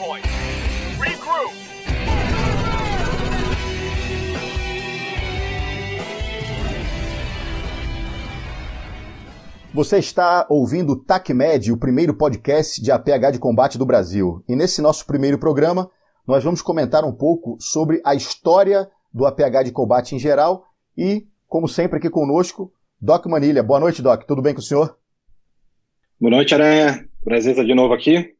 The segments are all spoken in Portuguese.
point. Regroup. Você está ouvindo o TACMED, o primeiro podcast de APH de combate do Brasil. E nesse nosso primeiro programa, nós vamos comentar um pouco sobre a história do APH de combate em geral e, como sempre aqui conosco, Doc Manilha. Boa noite, Doc. Tudo bem com o senhor? Boa noite, Aranha. Prazer estar de novo aqui.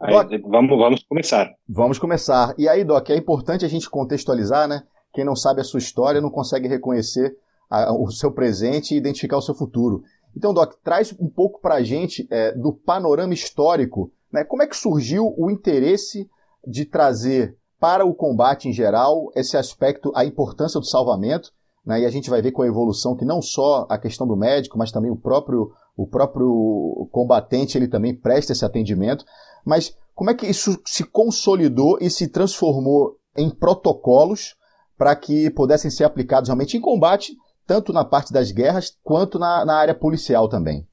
Aí, Doc, vamos, vamos começar. Vamos começar. E aí, Doc, é importante a gente contextualizar, né? Quem não sabe a sua história não consegue reconhecer a, o seu presente e identificar o seu futuro. Então, Doc, traz um pouco para a gente é, do panorama histórico, né? Como é que surgiu o interesse de trazer para o combate em geral esse aspecto, a importância do salvamento, né? E a gente vai ver com a evolução que não só a questão do médico, mas também o próprio o próprio combatente ele também presta esse atendimento. Mas como é que isso se consolidou e se transformou em protocolos para que pudessem ser aplicados realmente em combate tanto na parte das guerras quanto na, na área policial também.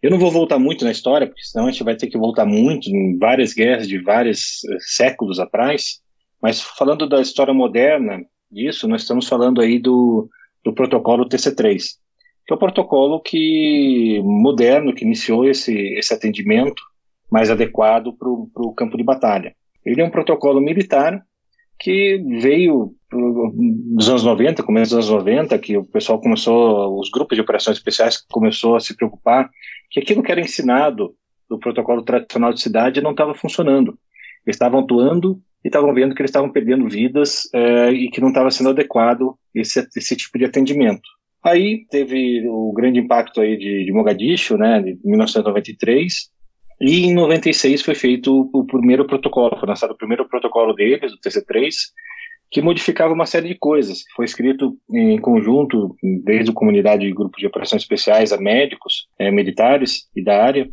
Eu não vou voltar muito na história, porque senão a gente vai ter que voltar muito em várias guerras de vários eh, séculos atrás. Mas falando da história moderna disso, nós estamos falando aí do, do protocolo TC3, que é o protocolo que moderno que iniciou esse, esse atendimento mais adequado para o campo de batalha. Ele é um protocolo militar que veio nos anos 90, começo dos anos 90, que o pessoal começou, os grupos de operações especiais começou a se preocupar que aquilo que era ensinado do protocolo tradicional de cidade não estava funcionando. Eles estavam atuando e estavam vendo que eles estavam perdendo vidas é, e que não estava sendo adequado esse, esse tipo de atendimento. Aí teve o grande impacto aí de, de Mogadishu, né, de 1993, e em 96 foi feito o primeiro protocolo, foi lançado o primeiro protocolo deles, o TC3, que modificava uma série de coisas. Foi escrito em conjunto, desde a comunidade de grupos de operações especiais a médicos, é, militares e da área,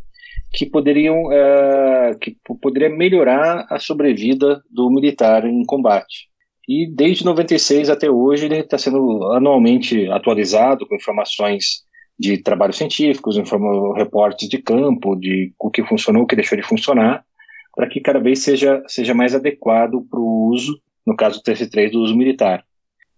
que poderiam é, que poderia melhorar a sobrevida do militar em combate. E desde 96 até hoje ele está sendo anualmente atualizado com informações de trabalhos científicos, reportes de campo, de o que funcionou, o que deixou de funcionar, para que cada vez seja, seja mais adequado para o uso, no caso do TC3, do uso militar.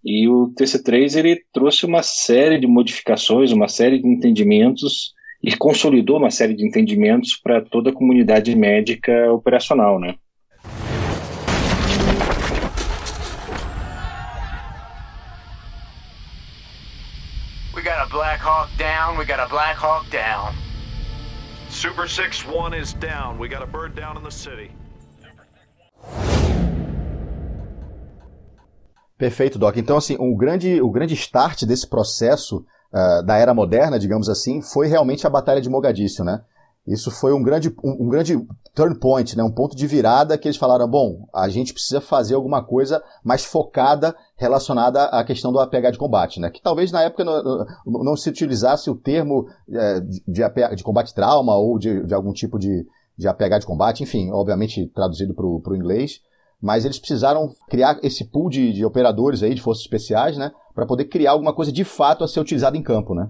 E o TC3 ele trouxe uma série de modificações, uma série de entendimentos e consolidou uma série de entendimentos para toda a comunidade médica operacional, né? Black Hawk down. We got a Black Hawk down. Super 6-1 is down. We got a bird down in the city. Perfeito, Doc. Então, assim, o grande, o grande start desse processo uh, da era moderna, digamos assim, foi realmente a Batalha de Mogadíscio, né? Isso foi um grande, um, um, grande turn point, né? um ponto de virada que eles falaram, bom, a gente precisa fazer alguma coisa mais focada relacionada à questão do APH de combate, né? Que talvez na época não, não se utilizasse o termo é, de, APH, de combate trauma ou de, de algum tipo de, de APH de combate, enfim, obviamente traduzido para o inglês, mas eles precisaram criar esse pool de, de operadores aí, de forças especiais, né? Para poder criar alguma coisa de fato a ser utilizada em campo, né?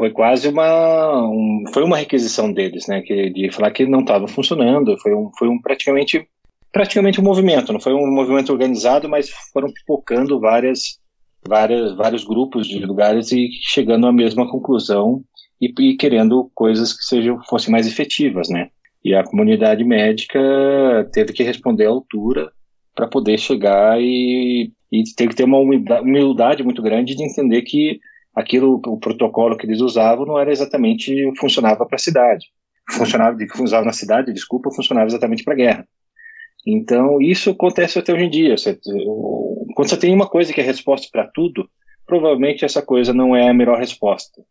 Foi quase uma um, foi uma requisição deles, né, que, de falar que não estava funcionando, foi um, foi um praticamente praticamente um movimento, não foi um movimento organizado, mas foram pipocando várias várias vários grupos de lugares e chegando à mesma conclusão e, e querendo coisas que sejam fossem mais efetivas, né? E a comunidade médica teve que responder à altura para poder chegar e, e teve que ter uma humildade muito grande de entender que aquilo, o protocolo que eles usavam não era exatamente, funcionava para a cidade. Funcionava, funcionava na cidade, desculpa, funcionava exatamente para a guerra. Então, isso acontece até hoje em dia. Você, quando você tem uma coisa que é resposta para tudo, provavelmente essa coisa não é a melhor resposta.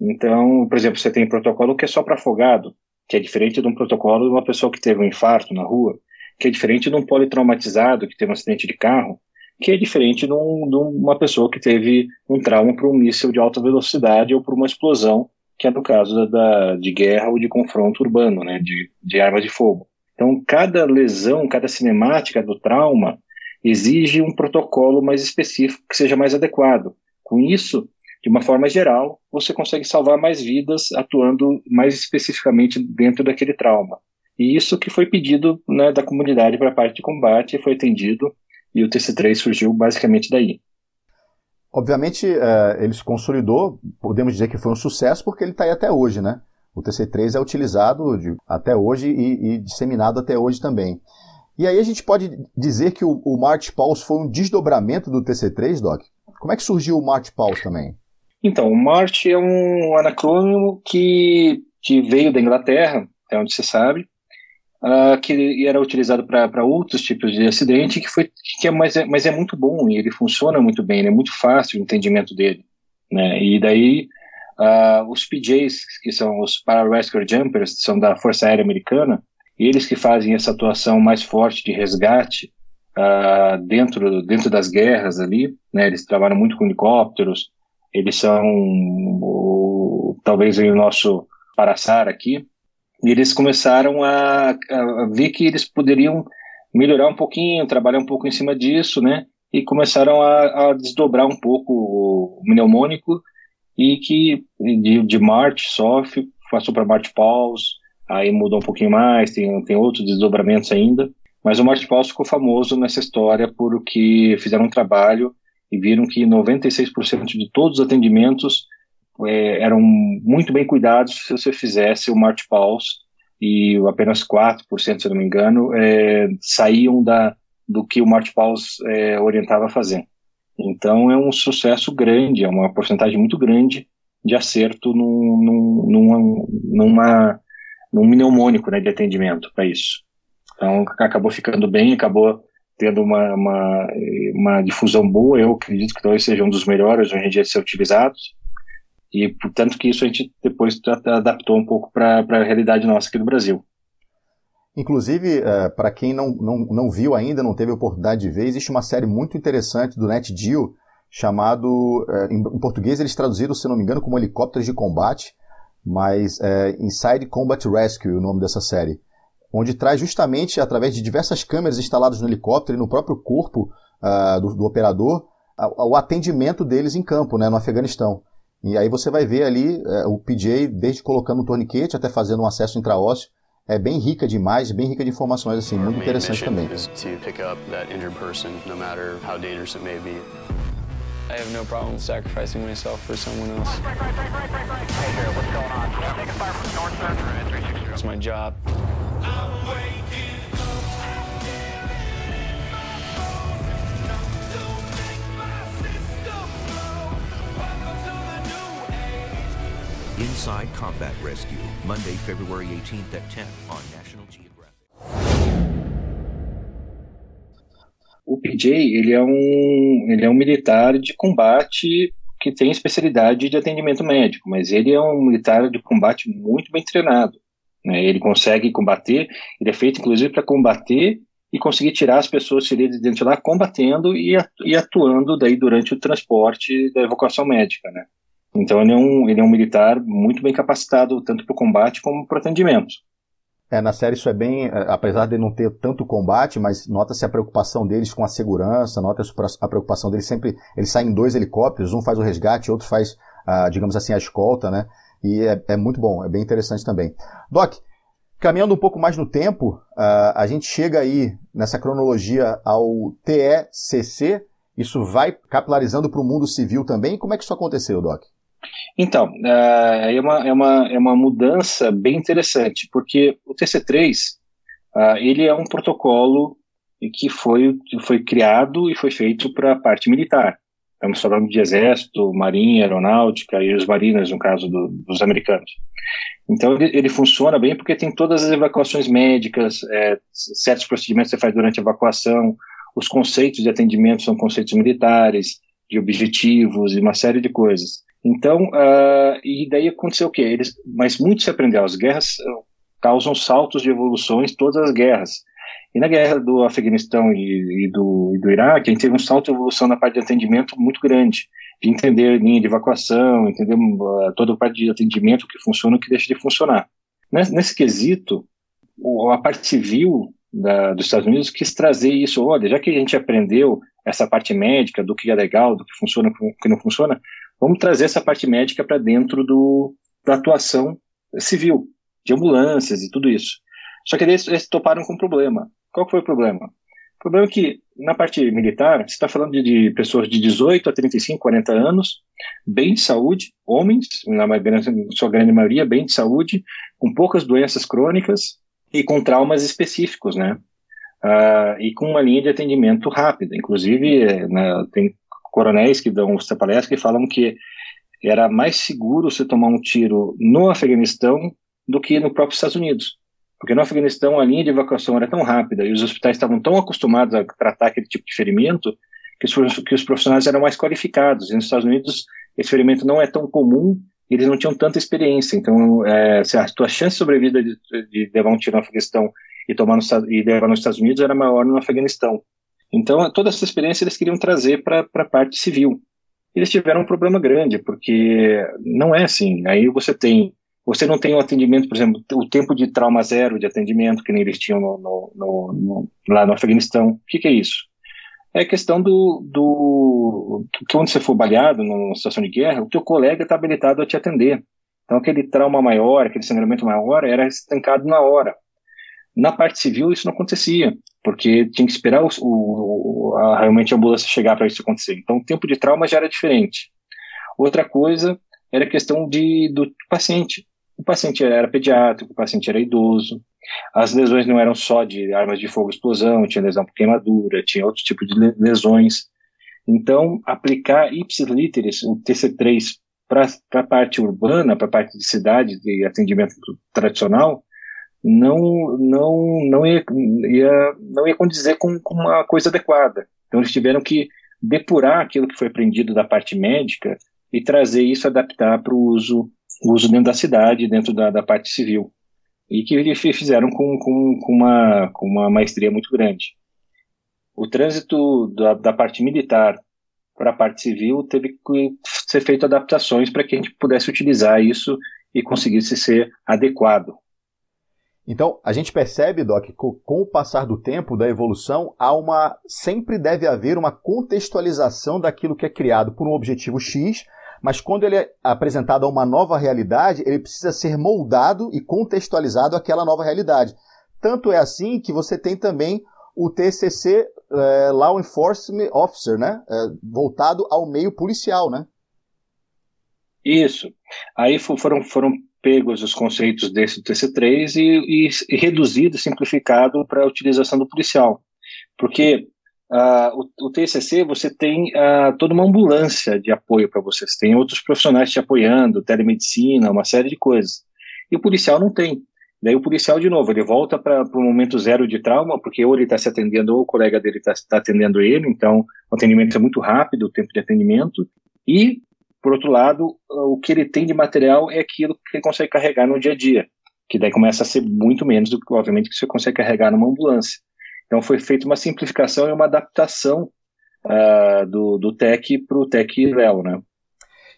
Então, por exemplo, você tem protocolo que é só para afogado, que é diferente de um protocolo de uma pessoa que teve um infarto na rua, que é diferente de um politraumatizado que teve um acidente de carro, que é diferente de, um, de uma pessoa que teve um trauma por um míssil de alta velocidade ou por uma explosão, que é no caso da, de guerra ou de confronto urbano, né, de, de armas de fogo. Então, cada lesão, cada cinemática do trauma exige um protocolo mais específico que seja mais adequado. Com isso, de uma forma geral, você consegue salvar mais vidas atuando mais especificamente dentro daquele trauma. E isso que foi pedido né, da comunidade para a parte de combate, foi atendido, e o TC3 surgiu basicamente daí. Obviamente, é, ele se consolidou, podemos dizer que foi um sucesso, porque ele está aí até hoje, né? O TC3 é utilizado de, até hoje e, e, disseminado até hoje também. E aí a gente pode dizer que o, o March Pulse foi um desdobramento do TC3, Doc? Como é que surgiu o March Pulse também? Então, o March é um anacrônimo que, que veio da Inglaterra, é onde você sabe, uh, que era utilizado para outros tipos de acidente, que foi, que é, mas, é, mas é muito bom e ele funciona muito bem, é muito fácil o entendimento dele. Né? E daí, uh, os PJs, que são os Pararescue Jumpers, são da Força Aérea Americana, eles que fazem essa atuação mais forte de resgate uh, dentro, dentro das guerras ali, né? eles trabalham muito com helicópteros, eles são talvez o nosso Paraçar aqui, e eles começaram a, a, ver que eles poderiam melhorar um pouquinho, trabalhar um pouco em cima disso, né? E começaram a, a desdobrar um pouco o mnemônico e que de, de March, Soft, passou para March Pause, aí mudou um pouquinho mais, tem, tem outros desdobramentos ainda, mas o March Pause ficou famoso nessa história porque fizeram um trabalho e viram que 96% de todos os atendimentos é, eram muito bem cuidados se você fizesse o March Pulse e apenas 4%, se eu não me engano, é, saíam da, do que o March Pulse é, orientava a fazer. Então é um sucesso grande, é uma porcentagem muito grande de acerto num, num, numa, numa, num mnemônico né, de atendimento para isso. Então acabou ficando bem, acabou tendo uma, uma, uma difusão boa, eu acredito que talvez seja um dos melhores hoje em dia de ser utilizados. E, portanto, que isso a gente depois adaptou um pouco para a realidade nossa aqui do Brasil. Inclusive, é, para quem não, não, não viu ainda, não teve oportunidade de ver, existe uma série muito interessante do NetGeo chamado, é, em, em, português eles traduziram, se não me engano, como Helicópteros de Combate, mas é Inside Combat Rescue o nome dessa série, onde traz justamente, através de diversas câmeras instaladas no helicóptero e no próprio corpo uh, do, do, operador, o atendimento deles em campo, né, no Afeganistão. E aí você vai ver ali é, o PJ, desde colocando um torniquete até fazendo um acesso intraósseo, é bem rica de imagens, bem rica de informações, assim, muito interessante também. I have no problem sacrificing myself for someone else. It's my job. Inside Combat Rescue, Monday, February 18th at 10 on National Geographic. O PJ, ele é um, ele é um militar de combate que tem especialidade de atendimento médico, mas ele é um militar de combate muito bem treinado. Né? Ele consegue combater, ele é feito inclusive para combater e conseguir tirar as pessoas feridas de dentro de lá combatendo e atuando daí durante o transporte da evacuação médica, né? Então ele é um, ele é um militar muito bem capacitado, tanto para o combate como para o atendimento. É, na série isso é bem, é, apesar de não ter tanto combate, mas nota-se a preocupação deles com a segurança, nota-se a preocupação deles sempre, eles saem em dois helicópteros, um faz o resgate, outro faz, digamos assim, a escolta, né? E é, é, muito bom, é bem interessante também. Doc, caminhando um pouco mais no tempo, a gente chega aí nessa cronologia ao TECC, isso vai capilarizando para o mundo civil também. Como é que isso aconteceu, Doc? Então, uh, é, uma, é, uma, é uma mudança bem interessante, porque o TC3 uh, ah, ele é um protocolo que foi, foi criado e foi feito para a parte militar. Estamos falando de exército, marinha, aeronáutica e os marinas, no caso do, dos americanos. Então, ele, ele, funciona bem porque tem todas as evacuações médicas, é, certos procedimentos que você faz durante a evacuação, os conceitos de atendimento são conceitos militares, de objetivos e uma série de coisas. Então, uh, e daí aconteceu o quê? Eles, mas muito se aprendeu. As guerras ah, causam saltos de evoluções, todas as guerras. E na guerra do Afeganistão e, e, do, e do Iraque, a gente teve um salto de evolução na parte de atendimento muito grande, de entender linha de evacuação, entender uh, toda a parte de atendimento que funciona e que deixa de funcionar. Nesse, nesse quesito, a parte civil da, dos Estados Unidos quis trazer isso. Olha, já que a gente aprendeu essa parte médica do que é legal, do que funciona, do que não funciona, Vamos trazer essa parte médica para dentro do, da atuação civil, de ambulâncias e tudo isso. Só que eles, eles toparam com um problema. Qual foi o problema? O problema é que, na parte militar, você está falando de, de, pessoas de 18 a 35, 40 anos, bem de saúde, homens, na sua grande maioria, bem de saúde, com poucas doenças crônicas e com traumas específicos, né? Uh, e com uma linha de atendimento rápida. Inclusive, né, tem coronéis que dão essa palestra que falam que era mais seguro você tomar um tiro no Afeganistão do que no próprio Estados Unidos. Porque no Afeganistão a linha de evacuação era tão rápida e os hospitais estavam tão acostumados a tratar aquele tipo de ferimento que os, que os profissionais eram mais qualificados. E nos Estados Unidos esse ferimento não é tão comum eles não tinham tanta experiência. Então, é, a tua chance de sobrevida de, de, levar um tiro no Afeganistão e, tomar no, e levar nos Estados Unidos era maior no Afeganistão. Então, toda essa experiência eles queriam trazer para a parte civil. Eles tiveram um problema grande, porque não é assim. Aí você tem, você não tem o atendimento, por exemplo, o tempo de trauma zero de atendimento, que nem eles tinham no, no, no, lá no Afeganistão. O que, que, é isso? É questão do, do que onde você for baleado numa situação de guerra, o teu colega está habilitado a te atender. Então aquele trauma maior, aquele sangramento maior, era estancado na hora. Na parte civil isso não acontecia porque tinha que esperar o, o, a, realmente a ambulância chegar para isso acontecer. Então, o tempo de trauma já era diferente. Outra coisa era a questão de, do paciente. O paciente era pediátrico, o paciente era idoso. As lesões não eram só de armas de fogo explosão, tinha lesão por queimadura, tinha outro tipo de lesões. Então, aplicar ipsis literis, o TC3, para a parte urbana, para a parte de cidade, de atendimento tradicional, não não não ia, ia não ia condizer com, com uma coisa adequada. Então eles tiveram que depurar aquilo que foi aprendido da parte médica e trazer isso, adaptar para o uso, uso dentro da cidade, dentro da, da parte civil. E que fizeram com, com, com, uma, com uma maestria muito grande. O trânsito da, da parte militar para a parte civil teve que ser feito adaptações para que a gente pudesse utilizar isso e conseguisse ser adequado. Então, a gente percebe, Doc, que com o passar do tempo, da evolução, há uma sempre deve haver uma contextualização daquilo que é criado por um objetivo X, mas quando ele é apresentado a uma nova realidade, ele precisa ser moldado e contextualizado àquela nova realidade. Tanto é assim que você tem também o TCC é, Law Enforcement Officer, né, é, voltado ao meio policial, né? Isso. Aí foram, foram pegos os conceitos desse TC3 e, e, e reduzido, simplificado para a utilização do policial. Porque uh, o, o, TCC você tem uh, toda uma ambulância de apoio para você, você tem outros profissionais te apoiando, telemedicina, uma série de coisas. E o policial não tem. Daí o policial, de novo, ele volta para o momento zero de trauma, porque ou ele está se atendendo ou o colega dele está tá atendendo ele, então o atendimento é muito rápido, o tempo de atendimento, e por outro lado, o que ele tem de material é aquilo que ele consegue carregar no dia a dia, que daí começa a ser muito menos do que, obviamente, que você consegue carregar numa ambulância. Então foi feita uma simplificação e uma adaptação uh, do, do TEC para o TEC Léo, né?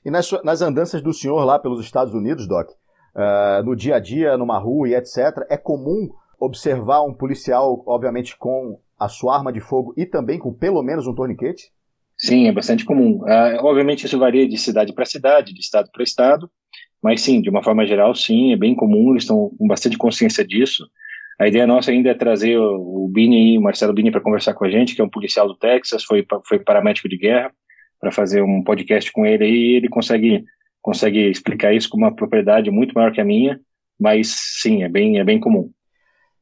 E nas, nas andanças do senhor lá pelos Estados Unidos, Doc, uh, no dia a dia, numa rua e etc., é comum observar um policial, obviamente, com a sua arma de fogo e também com pelo menos um torniquete? Sim, é bastante comum. Uh, obviamente isso varia de cidade para cidade, de estado para estado, mas sim, de uma forma geral, sim, é bem comum, eles estão com bastante consciência disso. A ideia nossa ainda é trazer o, Bini, o Marcelo Bini, para conversar com a gente, que é um policial do Texas, foi, foi paramédico de guerra, para fazer um podcast com ele e ele consegue, consegue explicar isso com uma propriedade muito maior que a minha, mas sim, é bem, é bem comum.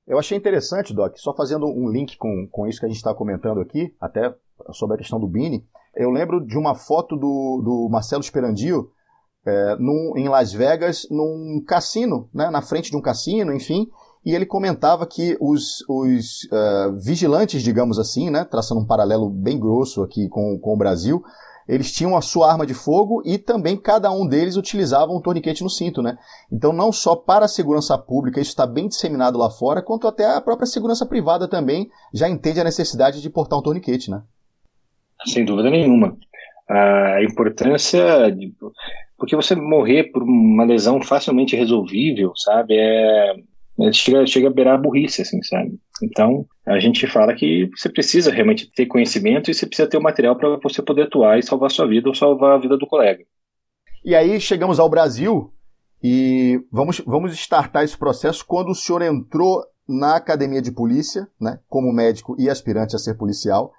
Eu achei interessante, Doc, só fazendo um link com, com isso que a gente está comentando aqui, até sobre a questão do Bini, eu lembro de uma foto do, do Marcelo Esperandio é, num, em Las Vegas, num cassino, né, na frente de um cassino, enfim, e ele comentava que os, os uh, vigilantes, digamos assim, né, traçando um paralelo bem grosso aqui com, com o Brasil, eles tinham a sua arma de fogo e também cada um deles utilizava um torniquete no cinto, né? Então não só para a segurança pública isso está bem disseminado lá fora, quanto até a própria segurança privada também já entende a necessidade de portar um torniquete, né? Sem dúvida nenhuma. A importância. De, porque você morrer por uma lesão facilmente resolvível, sabe? É, é, chega, chega a beirar a burrice, assim, sabe? Então, a gente fala que você precisa realmente ter conhecimento e você precisa ter o material para você poder atuar e salvar sua vida ou salvar a vida do colega. E aí chegamos ao Brasil e vamos, vamos startar esse processo quando o senhor entrou na academia de polícia, né, como médico e aspirante a ser policial.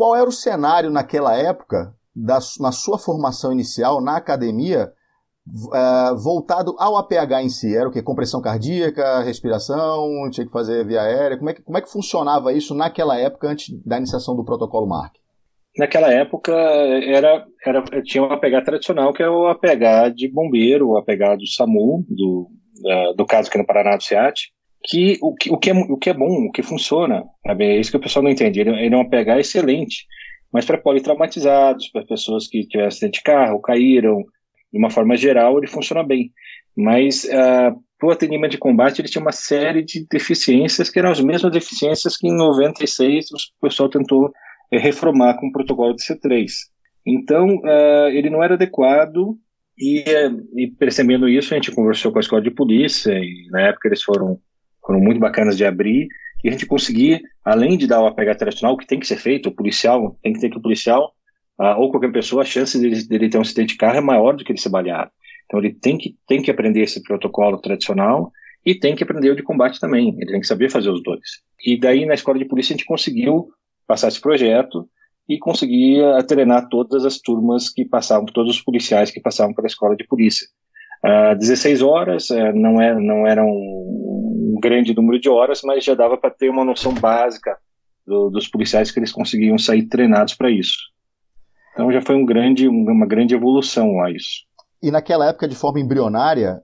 Qual era o cenário naquela época, da, na sua formação inicial na academia, uh, voltado ao APH em si? Era o que? Compressão cardíaca, respiração, tinha que fazer via aérea? Como é que, como é que funcionava isso naquela época, antes da iniciação do protocolo MARC? Naquela época era, era, tinha um APH tradicional, que é o APH de bombeiro, o APH do SAMU, do, do caso aqui no Paraná do SEAT, que o, que o, que é, o que é bom, o que funciona, sabe? é isso que o pessoal não entende. Ele, ele é um APH excelente, mas para politraumatizados, para pessoas que tiveram acidente de carro, caíram, de uma forma geral, ele funciona bem. Mas uh, ah, para o atendimento de combate, ele tinha uma série de deficiências que eram as mesmas deficiências que em 96 o pessoal tentou é, reformar com o protocolo de C3. Então, uh, ele não era adequado e, e, percebendo isso, a gente conversou com a escola de polícia e na época eles foram, foram muito bacanas de abrir e a gente conseguir, além de dar o APH tradicional, que tem que ser feito, o policial, tem que ter que o policial uh, ou qualquer pessoa, a chance dele, dele, ter um acidente de carro é maior do que ele ser baleado. Então ele tem que, tem que aprender esse protocolo tradicional e tem que aprender o de combate também. Ele tem que saber fazer os dois. E daí na escola de polícia a gente conseguiu passar esse projeto e conseguia treinar todas as turmas que passavam, todos os policiais que passavam pela escola de polícia. Uh, 16 horas, uh, não, é, não era um, grande número de horas, mas já dava para ter uma noção básica do, dos policiais que eles conseguiam sair treinados para isso. Então já foi um grande, uma grande evolução a isso. E naquela época, de forma embrionária,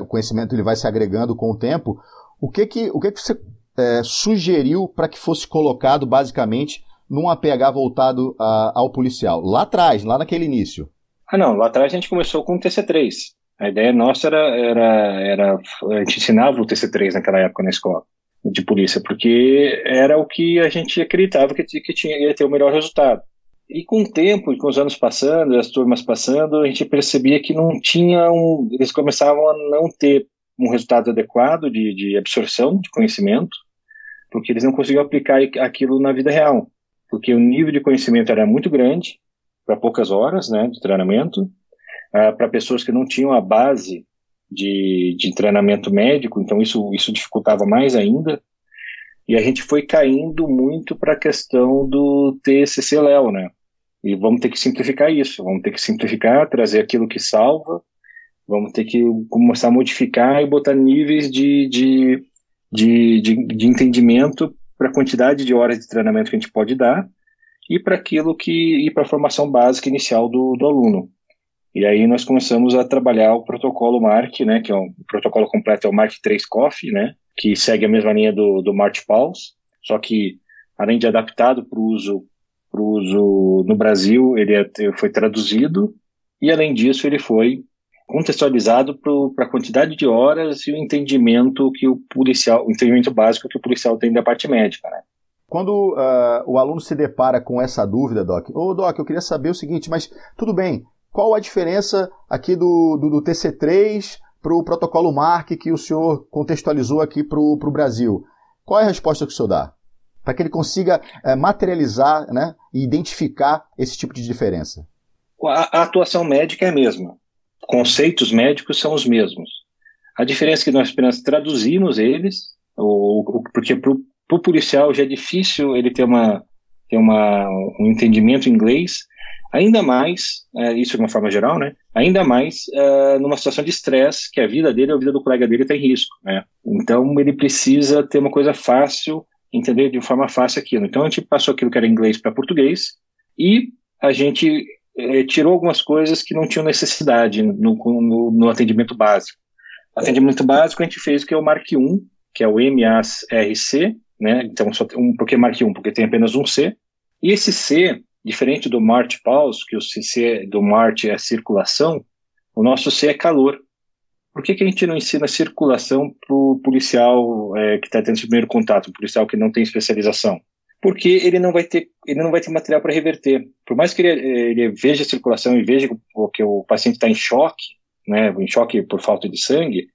o conhecimento ele vai se agregando com o tempo. O que que, o que, que você é, sugeriu para que fosse colocado basicamente num APH voltado a, ao policial? Lá atrás, lá naquele início. Ah, não. Lá atrás a gente começou com o TC3. A ideia nossa era, era, era a gente ensinava o TC3 naquela época na escola de polícia, porque era o que a gente acreditava que, que tinha, ia ter o melhor resultado. E com o tempo, com os anos passando, as turmas passando, a gente percebia que não tinha um. Eles começavam a não ter um resultado adequado de, de absorção de conhecimento, porque eles não conseguiam aplicar aquilo na vida real, porque o nível de conhecimento era muito grande para poucas horas, né, de treinamento, uh, para pessoas que não tinham a base de, de treinamento médico, então isso isso dificultava mais ainda. E a gente foi caindo muito para a questão do TCC Léo, né? E vamos ter que simplificar isso, vamos ter que simplificar, trazer aquilo que salva, vamos ter que começar a modificar e botar níveis de, de, de, de, de entendimento para a quantidade de horas de treinamento que a gente pode dar e para aquilo que e para a formação básica inicial do, do aluno. E aí nós começamos a trabalhar o protocolo MARC, né, que é um, o protocolo completo é o MARC 3 COF, né, que segue a mesma linha do, do March Pulse, só que além de adaptado para o uso uso no Brasil, ele é, foi traduzido e, além disso, ele foi contextualizado para a quantidade de horas e o entendimento que o policial, o entendimento básico que o policial tem da parte médica, né? Quando uh, o aluno se depara com essa dúvida, Doc, ô Doc, eu queria saber o seguinte, mas tudo bem, qual a diferença aqui do, do, do TC3 para o protocolo MARC que o senhor contextualizou aqui para o Brasil? Qual é a resposta que o senhor dá? para que ele consiga é, materializar né, e identificar esse tipo de diferença? A, a, atuação médica é a mesma. Conceitos médicos são os mesmos. A diferença é que nós apenas traduzimos eles, ou, porque para o policial já é difícil ele ter, uma, ter uma, um entendimento em inglês, ainda mais, é, isso de uma forma geral, né? Ainda mais é, numa situação de estresse, que a vida dele ou a vida do colega dele está em risco, né? Então ele precisa ter uma coisa fácil entender de forma fácil aquilo. Então a gente passou aquilo que era inglês para português e a gente eh, tirou algumas coisas que não tinham necessidade no, no, no, atendimento básico. Atendimento básico a gente fez o que é o Mark 1, que é o MARC, né? Então só tem um, por que Mark 1? Porque tem apenas um C. E esse C, diferente do Mart Pulse, que o C do Mart é circulação, o nosso C é calor. Por que, que a gente não ensina circulação para o policial é, que está tendo esse primeiro contato, o policial que não tem especialização? Porque ele não vai ter, ele não vai ter material para reverter. Por mais que ele, ele, veja a circulação e veja que o paciente está em choque, né, em choque por falta de sangue,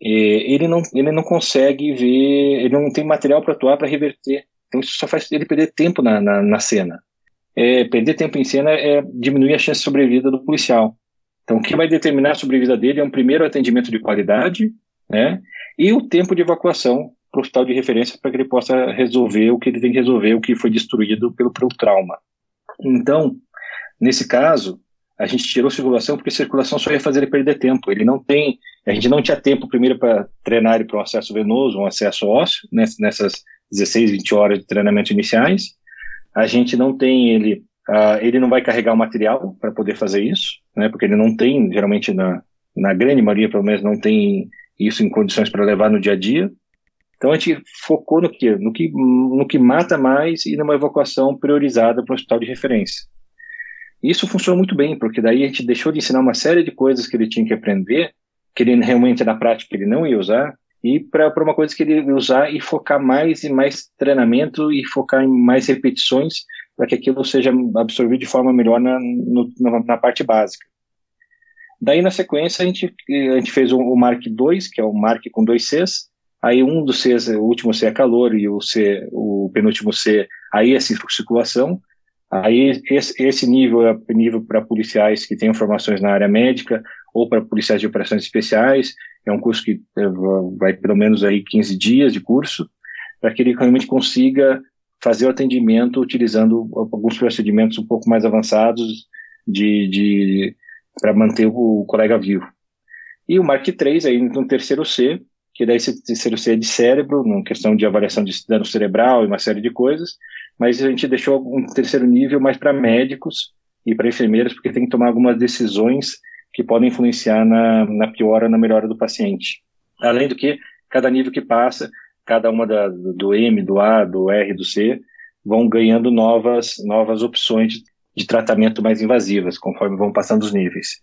ele não, ele não consegue ver, ele não tem material para atuar para reverter. Então isso só faz ele perder tempo na, na, na cena. É, perder tempo em cena é diminuir a chance de sobrevida do policial. Então, o que vai determinar a sobrevida dele é um primeiro atendimento de qualidade, né? E o tempo de evacuação para o hospital de referência para que ele possa resolver o que ele tem que resolver, o que foi destruído pelo, pelo trauma. Então, nesse caso, a gente tirou circulação porque circulação só ia fazer ele perder tempo. Ele não tem, a gente não tinha tempo primeiro para treinar ele para um acesso venoso, um acesso ósseo, nessas 16, 20 horas de treinamento iniciais. A gente não tem ele, uh, ele não vai carregar o material para poder fazer isso, né? Porque ele não tem, geralmente na, na grande maioria pelo menos não tem isso em condições para levar no dia a dia. Então a gente focou no que, no que, no que mata mais e numa evacuação priorizada para o hospital de referência. Isso funcionou muito bem, porque daí a gente deixou de ensinar uma série de coisas que ele tinha que aprender, que ele realmente na prática ele não ia usar, e para uma coisa que ele usar e focar mais e mais treinamento e focar em mais repetições para que aquilo seja absorvido de forma melhor na, no, na, parte básica. Daí, na sequência, a gente, a gente fez o, o Mark II, que é o Mark com dois Cs, aí um dos Cs, o último C é calor e o, C, o penúltimo C, aí é circulação, Aí esse, esse nível é nível para policiais que têm formações na área médica ou para policiais de operações especiais. É um curso que eh, vai pelo menos aí 15 dias de curso para que ele realmente consiga fazer o atendimento utilizando alguns procedimentos um pouco mais avançados de, de para manter o colega vivo. E o Mark III aí no terceiro C, que daí esse terceiro C é de cérebro, uma questão de avaliação de dano cerebral e uma série de coisas, mas a gente deixou um terceiro nível mais para médicos e para enfermeiras, porque tem que tomar algumas decisões que podem influenciar na, na piora, na melhora do paciente. Além do que, cada nível que passa, cada uma da, do M, do A, do R, do C, vão ganhando novas, novas opções de, de tratamento mais invasivas, conforme vão passando os níveis.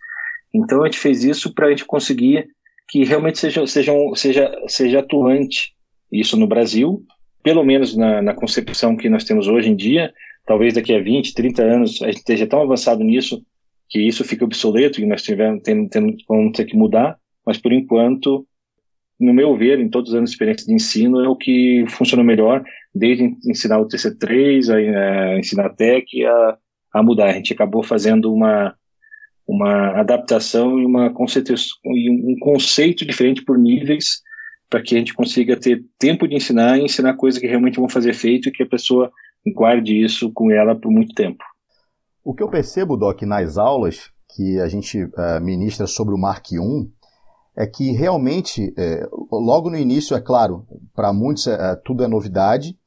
Então a gente fez isso para a gente conseguir que realmente seja, seja, seja, seja atuante isso no Brasil pelo menos na, na, concepção que nós temos hoje em dia, talvez daqui a 20, 30 anos a gente esteja tão avançado nisso que isso fique obsoleto e nós tivemos, tem, tem, vamos ter que mudar, mas por enquanto, no meu ver, em todos os anos de experiência de ensino, é o que funciona melhor, desde ensinar o TC3, a, a ensinar a TEC, a, a mudar. A gente acabou fazendo uma, uma adaptação e uma um conceito diferente por níveis para que a gente consiga ter tempo de ensinar e ensinar coisas que realmente vão fazer efeito e que a pessoa guarde isso com ela por muito tempo. O que eu percebo, Doc, nas aulas que a gente uh, ministra sobre o Mark I, é que realmente, é, logo no início, é claro, para muitos é, tudo é novidade,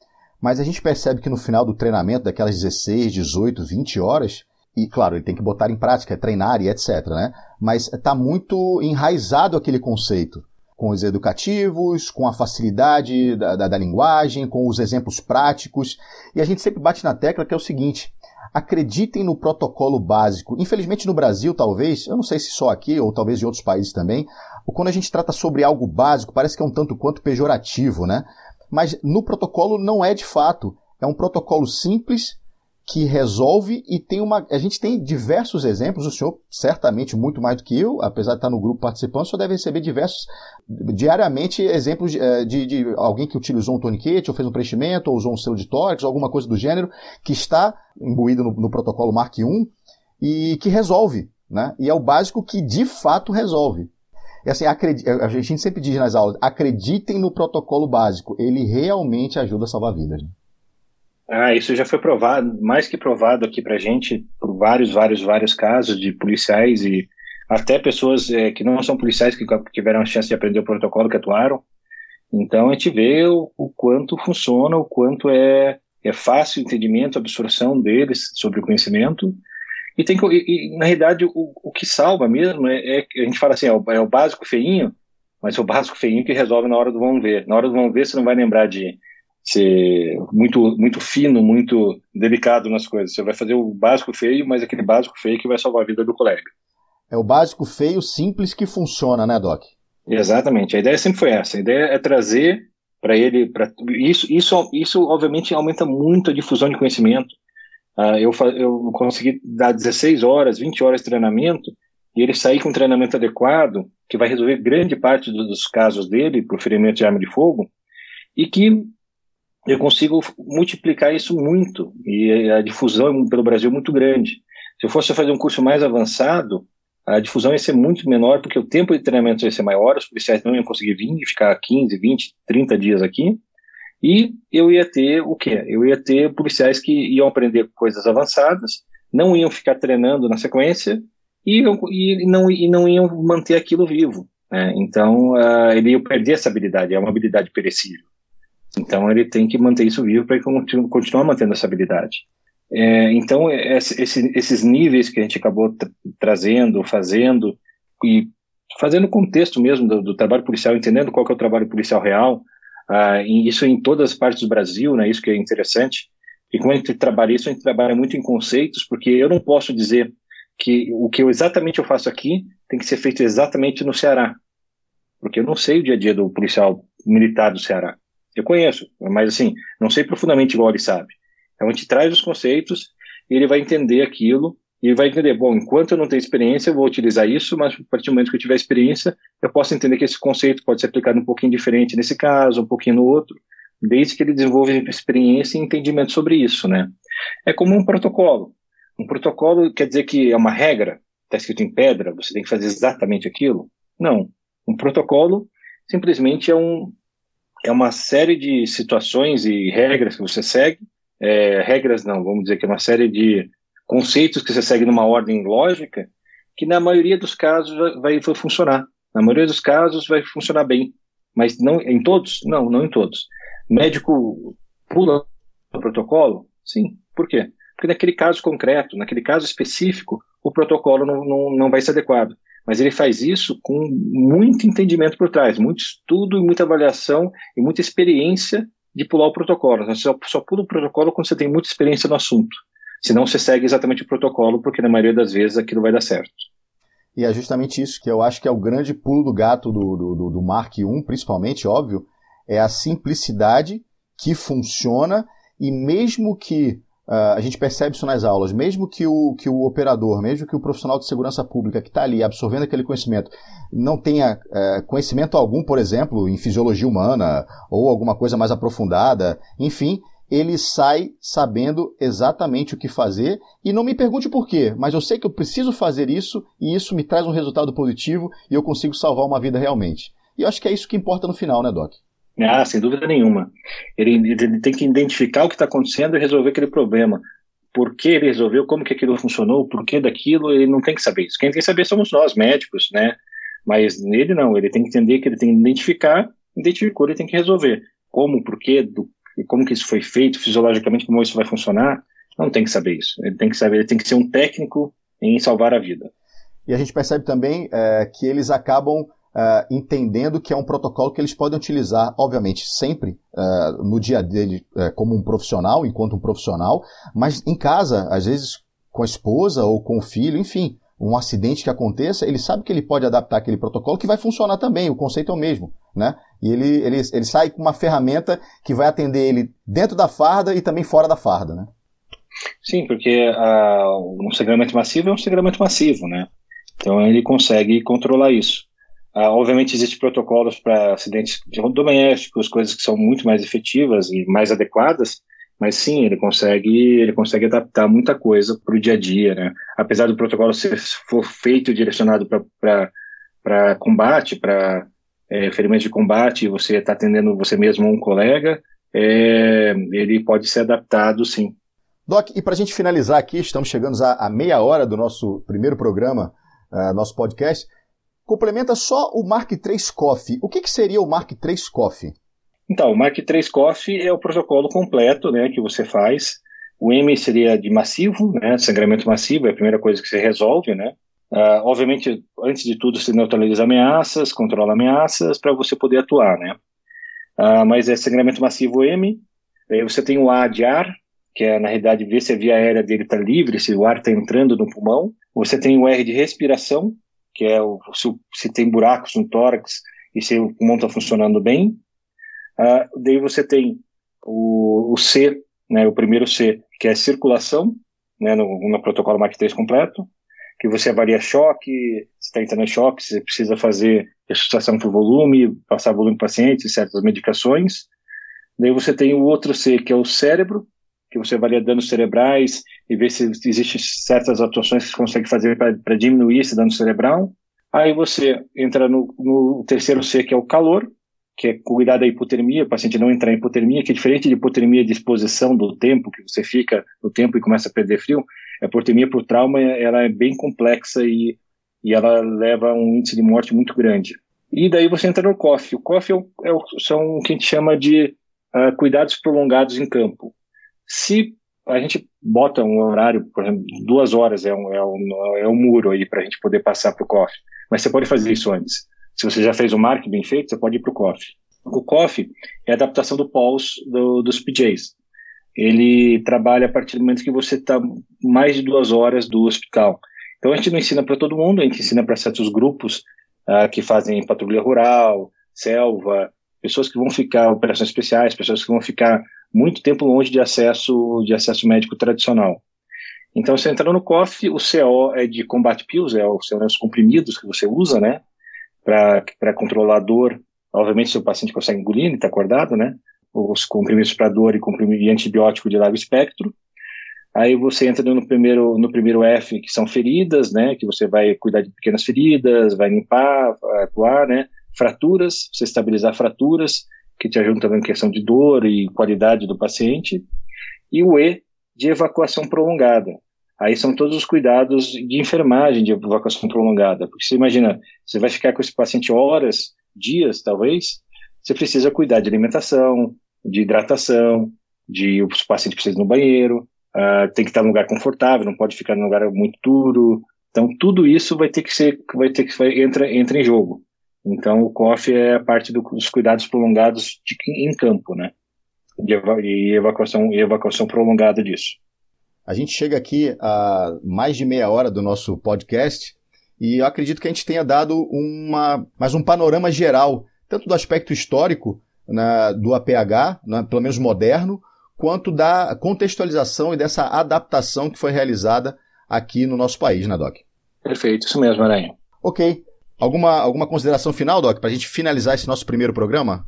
mas a gente percebe que no final do treinamento, daquelas 16, 18, 20 horas, e claro, ele tem que botar em prática, treinar e etc, né? Mas está muito enraizado aquele conceito com os educativos, com a facilidade da, da, da, linguagem, com os exemplos práticos. E a gente sempre bate na tecla que é o seguinte: acreditem no protocolo básico. Infelizmente no Brasil, talvez, eu não sei se só aqui ou talvez em outros países também, quando a gente trata sobre algo básico, parece que é um tanto quanto pejorativo, né? Mas no protocolo não é de fato. É um protocolo simples que resolve e tem uma. A gente tem diversos exemplos, o senhor, certamente muito mais do que eu, apesar de estar no grupo participando, senhor deve receber diversos, diariamente, exemplos de, eh, de, de alguém que utilizou um toniquete, ou fez um preenchimento, ou usou um selo de tórax, alguma coisa do gênero, que está imbuído no, no protocolo Mark I e que resolve. Né? E é o básico que de fato resolve. E assim, a gente sempre diz nas aulas, acreditem no protocolo básico, ele realmente ajuda a salvar vidas. Né? Ah, isso já foi provado, mais que provado aqui pra gente, por vários, vários, vários casos de policiais e até pessoas é, que não são policiais que tiveram a chance de aprender o protocolo, que atuaram. Então a gente vê o, o quanto funciona, o quanto é, é fácil o entendimento, a absorção deles sobre o conhecimento. E, tem que, e, e na realidade, o, o que salva mesmo é, é, a gente fala assim, é o, é o básico feinho, mas é o básico feinho que resolve na hora do vamos ver. Na hora do vamos ver, você não vai lembrar de ser muito, muito fino, muito delicado nas coisas. Você vai fazer o básico feio, mas aquele básico feio que vai salvar a vida do colega. É o básico feio, simples que funciona, né, Doc? Exatamente. A ideia sempre foi essa. A ideia é trazer para ele, para isso, isso, isso obviamente aumenta muito a difusão de conhecimento. Uh, eu, eu consegui dar 16 horas, 20 horas de treinamento e ele sair com um treinamento adequado, que vai resolver grande parte dos casos dele, por ferimento de arma de fogo, e que eu consigo multiplicar isso muito e a difusão pelo Brasil é muito grande. Se eu fosse fazer um curso mais avançado, a difusão ia ser muito menor, porque o tempo de treinamento ia ser maior, os policiais não iam conseguir vir e ficar 15, 20, 30 dias aqui, e eu ia ter o quê? Eu ia ter policiais que iam aprender coisas avançadas, não iam ficar treinando na sequência, e, e, não, e não iam manter aquilo vivo. Né? Então, uh, ele ia perder essa habilidade, é uma habilidade perecível. Então, ele tem que manter isso vivo para continuar mantendo essa habilidade. É, então, esse, esses níveis que a gente acabou tra trazendo, fazendo, e fazendo contexto mesmo do, do, trabalho policial, entendendo qual é o trabalho policial real, uh, isso em todas as partes do Brasil, né, isso que é interessante, e como a gente trabalha isso, a gente trabalha muito em conceitos, porque eu não posso dizer que o que eu exatamente eu faço aqui tem que ser feito exatamente no Ceará. Porque eu não sei o dia a dia do policial militar do Ceará. Eu conheço, mas assim, não sei profundamente igual ele sabe. Então a gente traz os conceitos e ele vai entender aquilo e ele vai entender, bom, enquanto eu não tenho experiência, eu vou utilizar isso, mas a partir do momento que eu tiver experiência, eu posso entender que esse conceito pode ser aplicado um pouquinho diferente nesse caso, um pouquinho no outro, desde que ele desenvolva experiência e entendimento sobre isso, né? É como um protocolo. Um protocolo quer dizer que é uma regra, está escrito em pedra, você tem que fazer exatamente aquilo? Não. Um protocolo simplesmente é, um, é uma série de situações e regras que você segue. É, regras não, vamos dizer que é uma série de conceitos que você segue numa ordem lógica, que na maioria dos casos vai, vai funcionar. Na maioria dos casos vai funcionar bem. Mas não em todos? Não, não em todos. Médico pula o protocolo? Sim. Por quê? porque naquele caso concreto, naquele caso específico, o protocolo não, não, não vai ser adequado. Mas ele faz isso com muito entendimento por trás, muito estudo e muita avaliação e muita experiência de pular o protocolo. Você só, só pula o protocolo quando você tem muita experiência no assunto. Senão você segue exatamente o protocolo, porque na maioria das vezes aquilo vai dar certo. E é justamente isso que eu acho que é o grande pulo do gato do, do, do Mark I, principalmente, óbvio, é a simplicidade que funciona e mesmo que Uh, a gente percebe isso nas aulas, mesmo que o, que o operador, mesmo que o profissional de segurança pública que está ali absorvendo aquele conhecimento não tenha uh, conhecimento algum, por exemplo, em fisiologia humana ou alguma coisa mais aprofundada, enfim, ele sai sabendo exatamente o que fazer e não me pergunte por quê, mas eu sei que eu preciso fazer isso e isso me traz um resultado positivo e eu consigo salvar uma vida realmente. E eu acho que é isso que importa no final, né, Doc? Ah, sem dúvida nenhuma. Ele, ele tem que identificar o que está acontecendo e resolver aquele problema. Por que ele resolveu, como que aquilo funcionou, o porquê daquilo, ele não tem que saber isso. Quem tem que saber somos nós, médicos, né? Mas nele não, ele tem que entender que ele tem que identificar, identificou, ele tem que resolver. Como, porquê, do, como que isso foi feito, fisiologicamente, como isso vai funcionar, não tem que saber isso. Ele tem que saber, ele tem que ser um técnico em salvar a vida. E a gente percebe também é, que eles acabam uh, entendendo que é um protocolo que eles podem utilizar, obviamente, sempre uh, no dia dele uh, como um profissional, enquanto um profissional, mas em casa, às vezes com a esposa ou com o filho, enfim, um acidente que aconteça, ele sabe que ele pode adaptar aquele protocolo que vai funcionar também, o conceito é o mesmo, né? E ele, ele, ele sai com uma ferramenta que vai atender ele dentro da farda e também fora da farda, né? Sim, porque uh, um segramento massivo é um segramento massivo, né? Então ele consegue controlar isso. Uh, obviamente, existem protocolos para acidentes domésticos, coisas que são muito mais efetivas e mais adequadas, mas sim, ele consegue, ele consegue adaptar muita coisa para o dia a dia, né? Apesar do protocolo ser for feito direcionado para combate, para é, ferimentos de combate, você está atendendo você mesmo ou um colega, é, ele pode ser adaptado, sim. Doc, e para a gente finalizar aqui, estamos chegando a, meia hora do nosso primeiro programa, uh, nosso podcast complementa só o Mark III Coffee. O que, que seria o Mark III Coffee? Então, o Mark III Coffee é o protocolo completo né, que você faz. O M seria de massivo, né, sangramento massivo, é a primeira coisa que você resolve, né? Uh, obviamente, antes de tudo, você neutraliza ameaças, controla ameaças para você poder atuar, né? Uh, mas é sangramento massivo M. Aí você tem o A de ar, que é, na realidade, ver se a via aérea dele está livre, se o ar está entrando no pulmão. Você tem o R de respiração, que é o, se, se, tem buracos no tórax e se o pulmão está funcionando bem. Uh, daí você tem o, o, C, né, o primeiro C, que é circulação, né, no, no protocolo MAC 3 completo, que você avalia choque, se está entrando em choque, se precisa fazer ressuscitação por volume, passar volume para paciente, certas medicações. Daí você tem o outro C, que é o cérebro, que você avalia danos cerebrais, e ver se existem certas atuações que você consegue fazer para diminuir esse dano cerebral. Aí você entra no, no, terceiro C, que é o calor, que é cuidar da hipotermia, o paciente não entrar em hipotermia, que é diferente de hipotermia de exposição do tempo, que você fica no tempo e começa a perder frio, a hipotermia por trauma ela é bem complexa e, e ela leva a um índice de morte muito grande. E daí você entra no COF. O COF é o, é o, são o que a gente chama de uh, cuidados prolongados em campo. Se a gente bota um horário, por exemplo, duas horas é um, é um, é um muro aí para a gente poder passar para o COF, mas você pode fazer isso antes. Se você já fez o mark bem feito, você pode ir para o COF. O COF é a adaptação do POLS do, dos PJs. Ele trabalha a partir do momento que você está mais de duas horas do hospital. Então a gente não ensina para todo mundo, a gente ensina para certos grupos uh, que fazem patrulha rural, selva, pessoas que vão ficar operações especiais, pessoas que vão ficar muito tempo longe de acesso de acesso médico tradicional. Então, você entra no COF, o CO é de combate pills, é, são os comprimidos que você usa, né, para controlar a dor. Obviamente, se o paciente consegue engolir, ele está acordado, né, os comprimidos para dor e, comprimido, antibiótico de largo espectro. Aí você entra no primeiro, no primeiro F, que são feridas, né? Que você vai cuidar de pequenas feridas, vai limpar, vai atuar, né? Fraturas, você estabilizar fraturas, que te ajudam também em questão de dor e qualidade do paciente. E o E, de evacuação prolongada. Aí são todos os cuidados de enfermagem de evacuação prolongada. Porque você imagina, você vai ficar com esse paciente horas, dias, talvez, você precisa cuidar de alimentação, de hidratação, de os pacientes precisam ir no banheiro, uh, tem que estar num lugar confortável, não pode ficar num lugar muito duro. Então, tudo isso vai ter que ser, vai ter que entra, entra em jogo. Então, o COF é a parte do, dos cuidados prolongados de, em campo, né? E evacuação, e evacuação prolongada disso. A gente chega aqui a mais de meia hora do nosso podcast e eu acredito que a gente tenha dado uma, mais um panorama geral, tanto do aspecto histórico né, do APH, né, pelo menos moderno, quanto da contextualização e dessa adaptação que foi realizada aqui no nosso país, né, Doc? Perfeito, isso mesmo, Aranha. Ok. Alguma, alguma consideração final, Doc, para a gente finalizar esse nosso primeiro programa?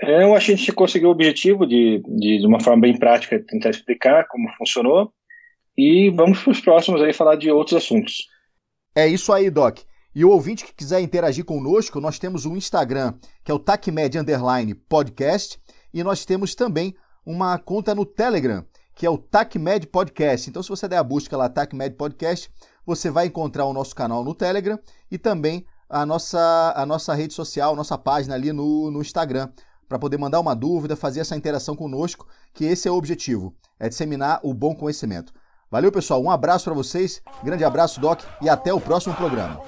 É, eu acho que a gente conseguiu o objetivo de, de, de uma forma bem prática, tentar explicar como funcionou. E vamos para os próximos aí falar de outros assuntos. É isso aí, Doc. E o ouvinte que quiser interagir conosco, nós temos o Instagram, que é o TACMed Underline Podcast, e nós temos também uma conta no Telegram, que é o TACMed Podcast. Então, se você der a busca lá, TACMed Podcast, você vai encontrar o nosso canal no Telegram e também a nossa, a nossa rede social, nossa página ali no, no Instagram, para poder mandar uma dúvida, fazer essa interação conosco, que esse é o objetivo, é disseminar o bom conhecimento. Valeu, pessoal. Um abraço para vocês. Grande abraço, Doc, e até o próximo programa.